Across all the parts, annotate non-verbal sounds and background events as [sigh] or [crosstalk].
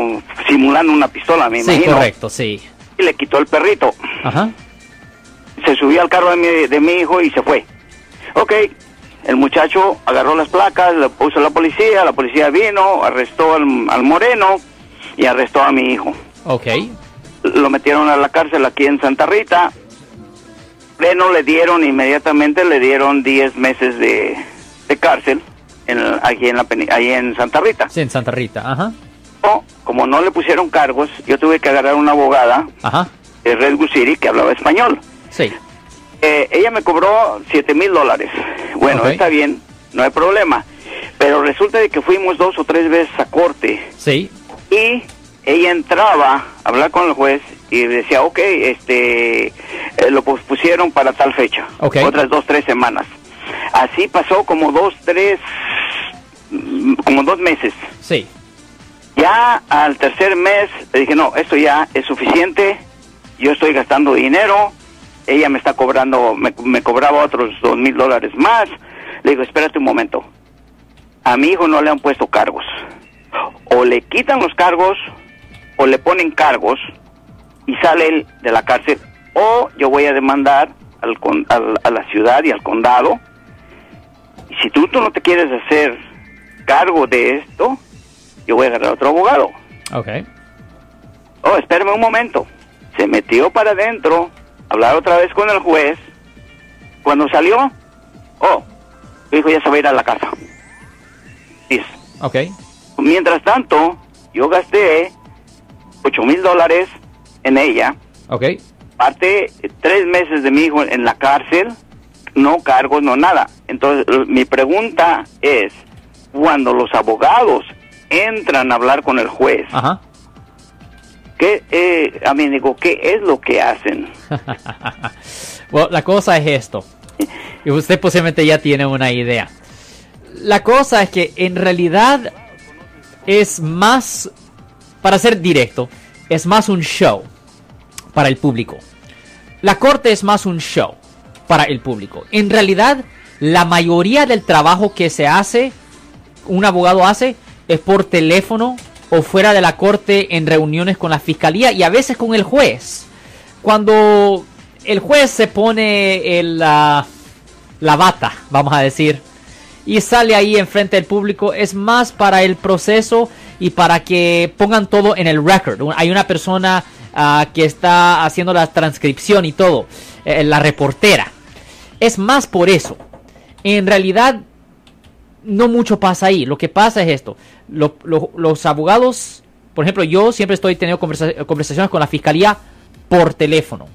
como simulando una pistola, me Sí, imagino. correcto, sí. Y le quitó el perrito. Ajá. Se subió al carro de mi, de mi hijo y se fue. Ok, el muchacho agarró las placas, le puso a la policía, la policía vino, arrestó al, al moreno y arrestó a mi hijo. Ok. Lo metieron a la cárcel aquí en Santa Rita. Moreno le dieron inmediatamente, le dieron 10 meses de, de cárcel en, aquí en, la, ahí en Santa Rita. Sí, en Santa Rita. Ajá. Como no le pusieron cargos, yo tuve que agarrar una abogada Ajá. de Red City que hablaba español. Sí. Eh, ella me cobró 7 mil dólares. Bueno, está bien, no hay problema. Pero resulta de que fuimos dos o tres veces a corte Sí. y ella entraba a hablar con el juez y decía, ok, este, eh, lo pusieron para tal fecha. Ok. Otras dos, tres semanas. Así pasó como dos, tres, mm, como dos meses. Sí. Ya al tercer mes le dije, no, esto ya es suficiente, yo estoy gastando dinero, ella me está cobrando, me, me cobraba otros dos mil dólares más. Le digo, espérate un momento, a mi hijo no le han puesto cargos. O le quitan los cargos, o le ponen cargos, y sale él de la cárcel, o yo voy a demandar al, al- a la ciudad y al condado. Si tú no te quieres hacer cargo de esto, yo voy a agarrar otro abogado. Ok. Oh, espérame un momento. Se metió para adentro, hablar otra vez con el juez. Cuando salió, oh, tu hijo ya se va a ir a la casa. Listo. Ok. Mientras tanto, yo gasté 8 mil dólares en ella. Ok. Parte tres meses de mi hijo en la cárcel, no cargos, no nada. Entonces, mi pregunta es, cuando los abogados entran a hablar con el juez, Ajá. ¿qué, eh, a mí digo, qué es lo que hacen? [laughs] Bueno, la cosa es esto. Y usted posiblemente ya tiene una idea. La cosa es que en realidad es más, para ser directo, es más un show para el público. La corte es más un show para el público. En realidad, la mayoría del trabajo que se hace, un abogado hace, es por teléfono o fuera de la corte en reuniones con la fiscalía y a veces con el juez. Cuando el juez se pone el, la, la bata, vamos a decir, y sale ahí enfrente del público, es más para el proceso y para que pongan todo en el record. Hay una persona ah, que está haciendo la transcripción y todo, eh, la reportera. Es más por eso. En realidad, no mucho pasa ahí. Lo que pasa es esto. Lo- lo- los abogados, por ejemplo, yo siempre estoy teniendo conversa- conversaciones con la fiscalía por teléfono.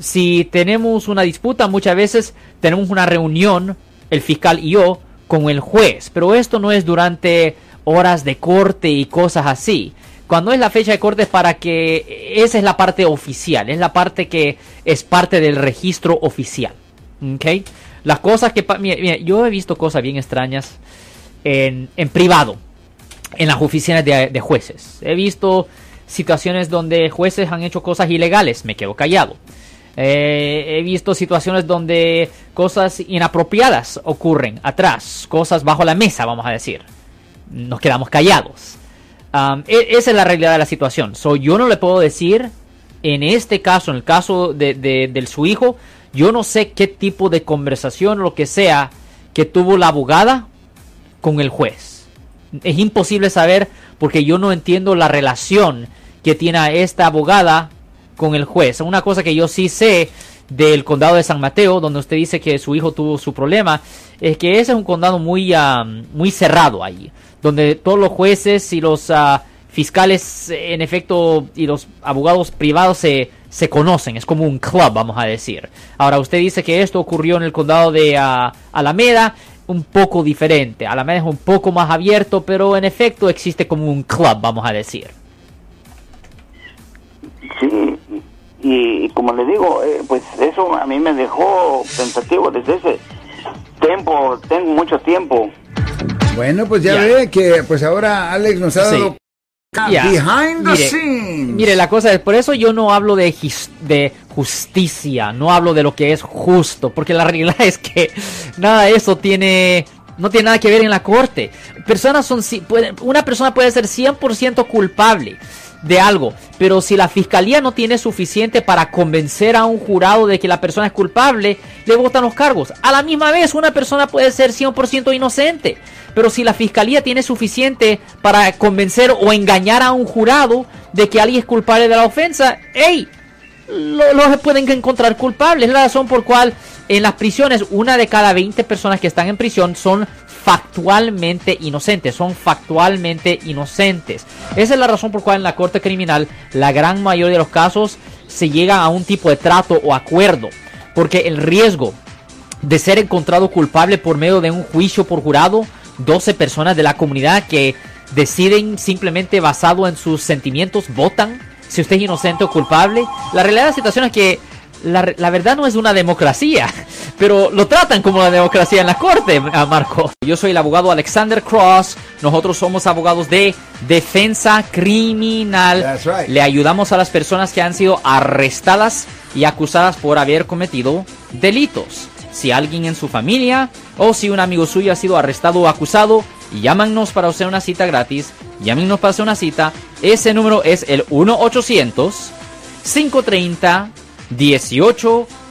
Si tenemos una disputa, muchas veces tenemos una reunión, el fiscal y yo, con el juez. Pero esto no es durante horas de corte y cosas así. Cuando es la fecha de corte es para que esa es la parte oficial, es la parte que es parte del registro oficial. ¿Ok? Las cosas que... Mire, mire, yo he visto cosas bien extrañas en, en privado, en las oficinas de, de jueces. He visto situaciones donde jueces han hecho cosas ilegales, me quedo callado. Eh, he visto situaciones donde cosas inapropiadas ocurren atrás, cosas bajo la mesa, vamos a decir. Nos quedamos callados. E- esa es la realidad de la situación. So, yo no le puedo decir, en este caso, en el caso de, de- del su hijo, yo no sé qué tipo de conversación o lo que sea que tuvo la abogada con el juez. Es imposible saber porque yo no entiendo la relación que tiene esta abogada con el juez. Una cosa que yo sí sé del condado de San Mateo, donde usted dice que su hijo tuvo su problema, es que ese es un condado muy, ah, muy cerrado ahí, donde todos los jueces y los ah, fiscales, en efecto, y los abogados privados se, se conocen, es como un club, vamos a decir. Ahora, usted dice que esto ocurrió en el condado de ah, Alameda, un poco diferente. Alameda es un poco más abierto, pero en efecto existe como un club, vamos a decir. Sí, y, y como le digo, eh, pues eso a mí me dejó pensativo desde ese tiempo, tengo mucho tiempo. Bueno, pues ya ve que pues ahora Alex nos ha Sí. Behind the Mire, scenes. Mire, la cosa es, por eso yo no hablo de justicia, no hablo de lo que es justo, porque la realidad [laughs] es que nada de eso tiene no tiene nada que ver en la corte. Personas son, una persona puede ser 100% culpable de algo, pero si la fiscalía no tiene suficiente para convencer a un jurado de que la persona es culpable, le votan los cargos. A la misma vez, una persona puede ser 100% inocente, pero si la fiscalía tiene suficiente para convencer o engañar a un jurado de que alguien es culpable de la ofensa, ¡hey! Los pueden encontrar culpables. Es la razón por cual en las prisiones, una de cada 20 personas que están en prisión son factualmente inocentes, son factualmente inocentes. Esa es la razón por cual en la corte criminal la gran mayoría de los casos se llega a un tipo de trato o acuerdo, porque el riesgo de ser encontrado culpable por medio de un juicio por jurado, 12 personas de la comunidad que deciden simplemente basado en sus sentimientos votan si usted es inocente o culpable. La realidad de la situación es que la, la, verdad no es una democracia, pero lo tratan como una democracia en la corte, Marco. Yo soy el abogado Alexander Cross, nosotros somos abogados de defensa criminal. Le ayudamos a las personas que han sido arrestadas y acusadas por haber cometido delitos. Si alguien en su familia o si un amigo suyo ha sido arrestado o acusado, llámanos para hacer una cita gratis. Llámenos para hacer una cita. Ese número es el 1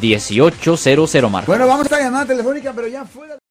1-800-530-1800, Marco. Bueno, vamos a llamada telefónica, pero ya fuera.